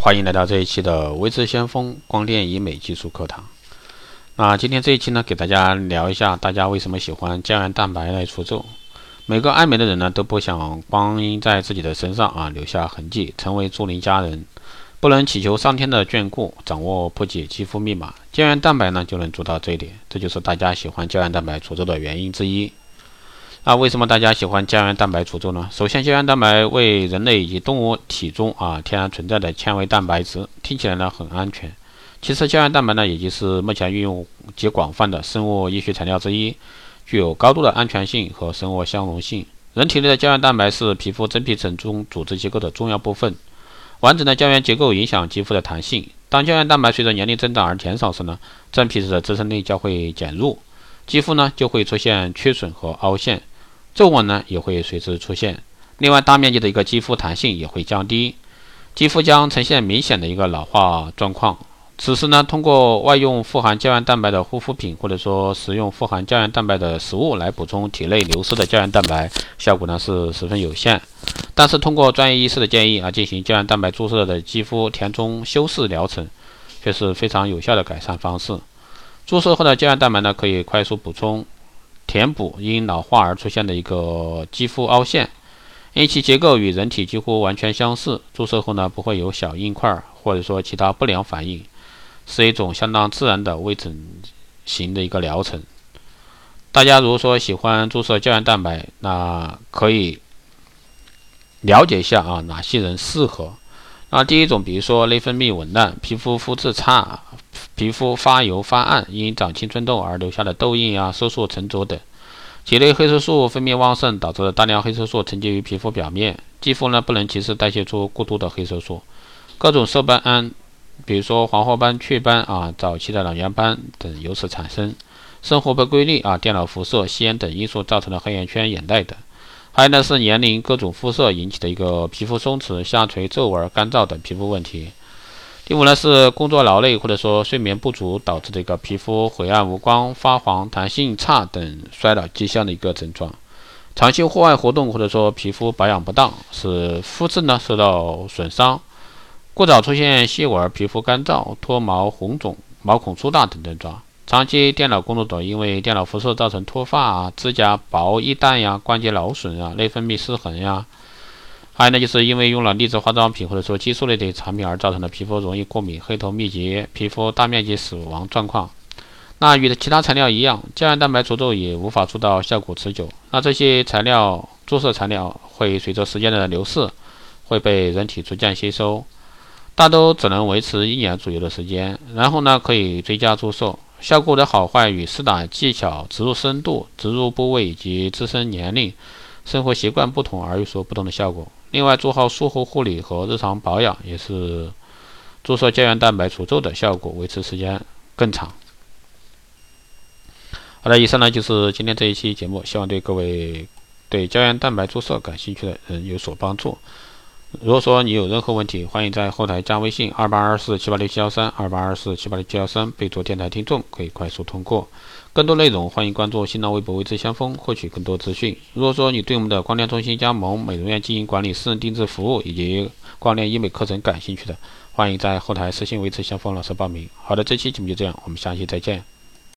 欢迎来到这一期的维持先锋光电医美技术课堂。那今天这一期呢，给大家聊一下，大家为什么喜欢胶原蛋白来除皱？每个爱美的人呢，都不想光阴在自己的身上啊留下痕迹，成为竹林佳人，不能祈求上天的眷顾，掌握破解肌肤密码，胶原蛋白呢就能做到这一点。这就是大家喜欢胶原蛋白除皱的原因之一。那为什么大家喜欢胶原蛋白除皱呢？首先，胶原蛋白为人类以及动物体中啊天然存在的纤维蛋白质，听起来呢很安全。其次，胶原蛋白呢也就是目前运用极广泛的生物医学材料之一，具有高度的安全性和生物相容性。人体内的胶原蛋白是皮肤真皮层中组织结构的重要部分，完整的胶原结构影响肌肤的弹性。当胶原蛋白随着年龄增长而减少时呢，真皮质的支撑力将会减弱，肌肤呢就会出现缺损和凹陷。皱纹呢也会随之出现，另外大面积的一个肌肤弹性也会降低，肌肤将呈现明显的一个老化状况。此时呢，通过外用富含胶原蛋白的护肤品，或者说食用富含胶原蛋白的食物来补充体内流失的胶原蛋白，效果呢是十分有限。但是通过专业医师的建议啊，进行胶原蛋白注射的肌肤填充修饰疗程，却是非常有效的改善方式。注射后的胶原蛋白呢，可以快速补充。填补因老化而出现的一个肌肤凹陷，因其结构与人体几乎完全相似，注射后呢不会有小硬块或者说其他不良反应，是一种相当自然的微整形的一个疗程。大家如果说喜欢注射胶原蛋白，那可以了解一下啊哪些人适合。那第一种，比如说内分泌紊乱、皮肤肤质差。皮肤发油发暗，因长青春痘而留下的痘印啊、色素沉着等；体内黑色素分泌旺盛，导致大量黑色素沉积于皮肤表面，肌肤呢不能及时代谢出过多的黑色素。各种色斑，比如说黄褐斑、雀斑啊、早期的老年斑等由此产生。生活不规律啊、电脑辐射、吸烟等因素造成的黑眼圈、眼袋等。还有呢是年龄、各种肤色引起的一个皮肤松弛、下垂、皱纹、干燥等皮肤问题。第五呢是工作劳累或者说睡眠不足导致的一个皮肤灰暗无光、发黄、弹性差等衰老迹象的一个症状。长期户外活动或者说皮肤保养不当，使肤质呢受到损伤。过早出现细纹、皮肤干燥、脱毛、红肿、毛孔粗大等症状。长期电脑工作者因为电脑辐射造成脱发啊、指甲薄易淡呀、关节劳损啊、内分泌失衡呀。还有呢，就是因为用了劣质化妆品或者说激素类的产品而造成的皮肤容易过敏、黑头密集、皮肤大面积死亡状况。那与其他材料一样，胶原蛋白除皱也无法做到效果持久。那这些材料注射材料会随着时间的流逝会被人体逐渐吸收，大都只能维持一年左右的时间，然后呢可以追加注射。效果的好坏与施打技巧、植入深度、植入部位以及自身年龄、生活习惯不同而有所不同的效果。另外，做好术后护理和日常保养，也是注射胶原蛋白除皱的效果维持时间更长。好了，以上呢就是今天这一期节目，希望对各位对胶原蛋白注射感兴趣的人有所帮助。如果说你有任何问题，欢迎在后台加微信二八二四七八六七幺三二八二四七八六七幺三，备注“电台听众”，可以快速通过。更多内容，欢迎关注新浪微博“微知先锋”，获取更多资讯。如果说你对我们的光电中心加盟、美容院经营管理、私人定制服务以及光电医美课程感兴趣的，欢迎在后台私信“微知先锋”老师报名。好的，这期节目就这样，我们下期再见。